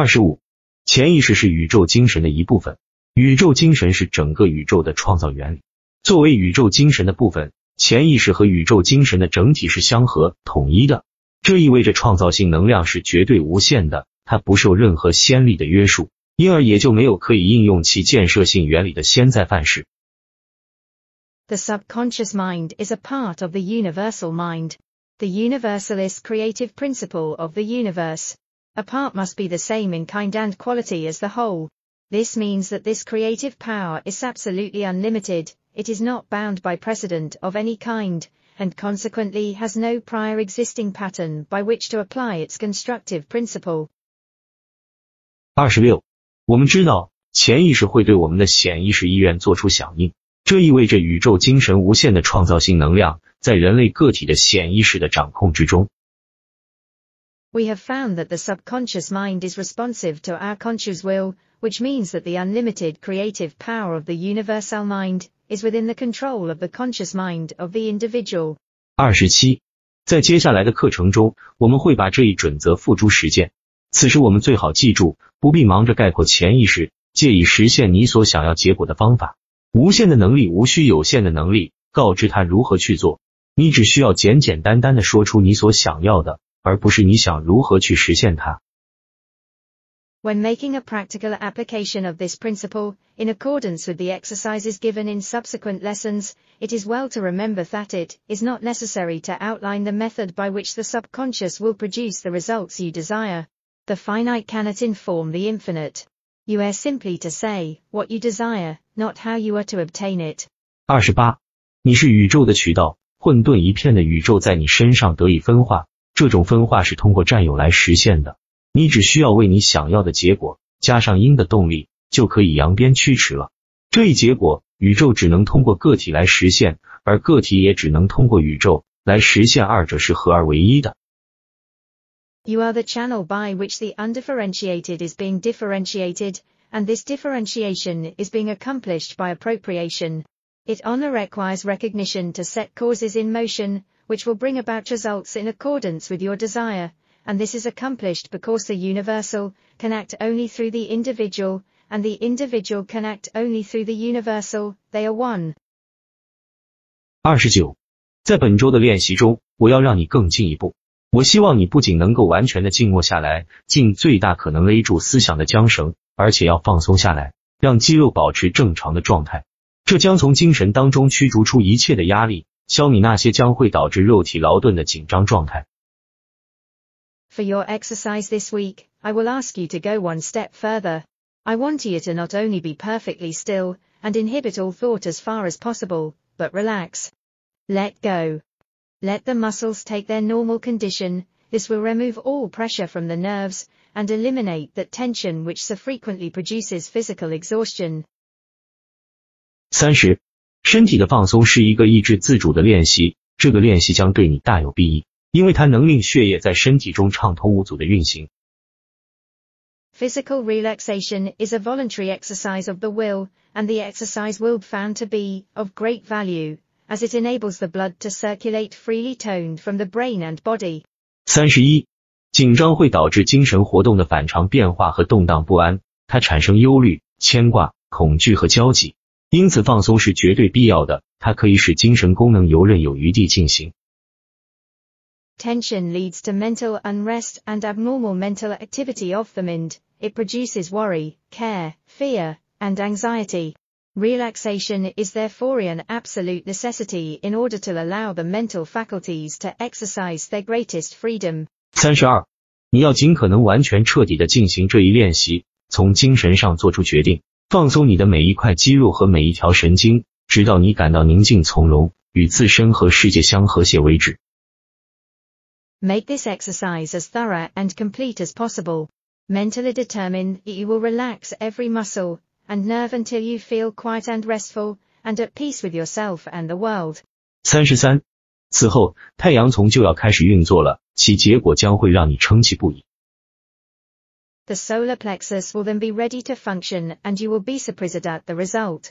二十五，潜意识是宇宙精神的一部分，宇宙精神是整个宇宙的创造原理。作为宇宙精神的部分，潜意识和宇宙精神的整体是相合统一的。这意味着创造性能量是绝对无限的，它不受任何先例的约束，因而也就没有可以应用其建设性原理的先在范式。The subconscious mind is a part of the universal mind, the universalist creative principle of the universe. A part must be the same in kind and quality as the whole. This means that this creative power is absolutely unlimited, it is not bound by precedent of any kind, and consequently has no prior existing pattern by which to apply its constructive principle. 二十六，我们知道潜意识会对我们的显意识意愿做出响应，这意味着宇宙精神无限的创造性能量在人类个体的显意识的掌控之中。 We have found that the subconscious mind is responsive to our conscious will, which means that the unlimited creative power of the universal mind is within the control of the conscious mind of the individual. 二十七，在接下来的课程中，我们会把这一准则付诸实践。此时，我们最好记住，不必忙着概括潜意识，借以实现你所想要结果的方法。无限的能力无需有限的能力告知他如何去做，你只需要简简单单的说出你所想要的。而不是你想如何去实现它。When making a practical application of this principle, in accordance with the exercises given in subsequent lessons, it is well to remember that it is not necessary to outline the method by which the subconscious will produce the results you desire. The finite cannot inform the infinite. You are simply to say what you desire, not how you are to obtain it. 二十八，你是宇宙的渠道，混沌一片的宇宙在你身上得以分化。 这种分化是通过占有来实现的，你只需要为你想要的结果加上因的动力，就可以扬鞭驱驰了。这一结果，宇宙只能通过个体来实现，而个体也只能通过宇宙来实现，二者是合二为一的。You are the channel by which the undifferentiated is being differentiated, and this differentiation is being accomplished by appropriation. It only requires recognition to set causes in motion. which will bring about results in accordance with your desire, and this is accomplished because the universal can act only through the individual, and the individual can act only through the universal, they are one. 二十九，在本周的练习中，我要让你更进一步。我希望你不仅能够完全的静默下来，尽最大可能勒住思想的缰绳，而且要放松下来，让肌肉保持正常的状态。这将从精神当中驱逐出一切的压力，消弭那些将会导致肉体劳顿的紧张状态。For your exercise this week, I will ask you to go one step further. I want you to not only be perfectly still and inhibit all thought as far as possible, but relax. Let go. Let the muscles take their normal condition. This will remove all pressure from the nerves and eliminate that tension which so frequently produces physical exhaustion. 三十 身体的放松是一个意志自主的练习，这个练习将对你大有裨益，因为它能令血液在身体中畅通无阻的运行。Physical relaxation is a voluntary exercise of the will, and the exercise will be found to be of great value, as it enables the blood to circulate freely toned from the brain and body. 三十一，紧张会导致精神活动的反常变化和动荡不安，它产生忧虑、牵挂、恐惧和焦急。因此，放松是绝对必要的，它可以使精神功能游刃有余地进行。Tension leads to mental unrest and abnormal mental activity of the mind. It produces worry, care, fear, and anxiety. Relaxation is therefore an absolute necessity in order to allow the mental faculties to exercise their greatest freedom. 三十二，你要尽可能完全彻底的进行这一练习，从精神上做出决定。 放松你的每一块肌肉和每一条神经，直到你感到宁静从容，与自身和世界相和谐为止。Make this exercise as thorough and complete as possible. Mentally determine that you will relax every muscle and nerve until you feel quiet and restful and at peace with yourself and the world. 三十三，此后太阳从就要开始运作了，其结果将会让你称奇不已。The solar plexus will then be ready to function and you will be surprised at the result.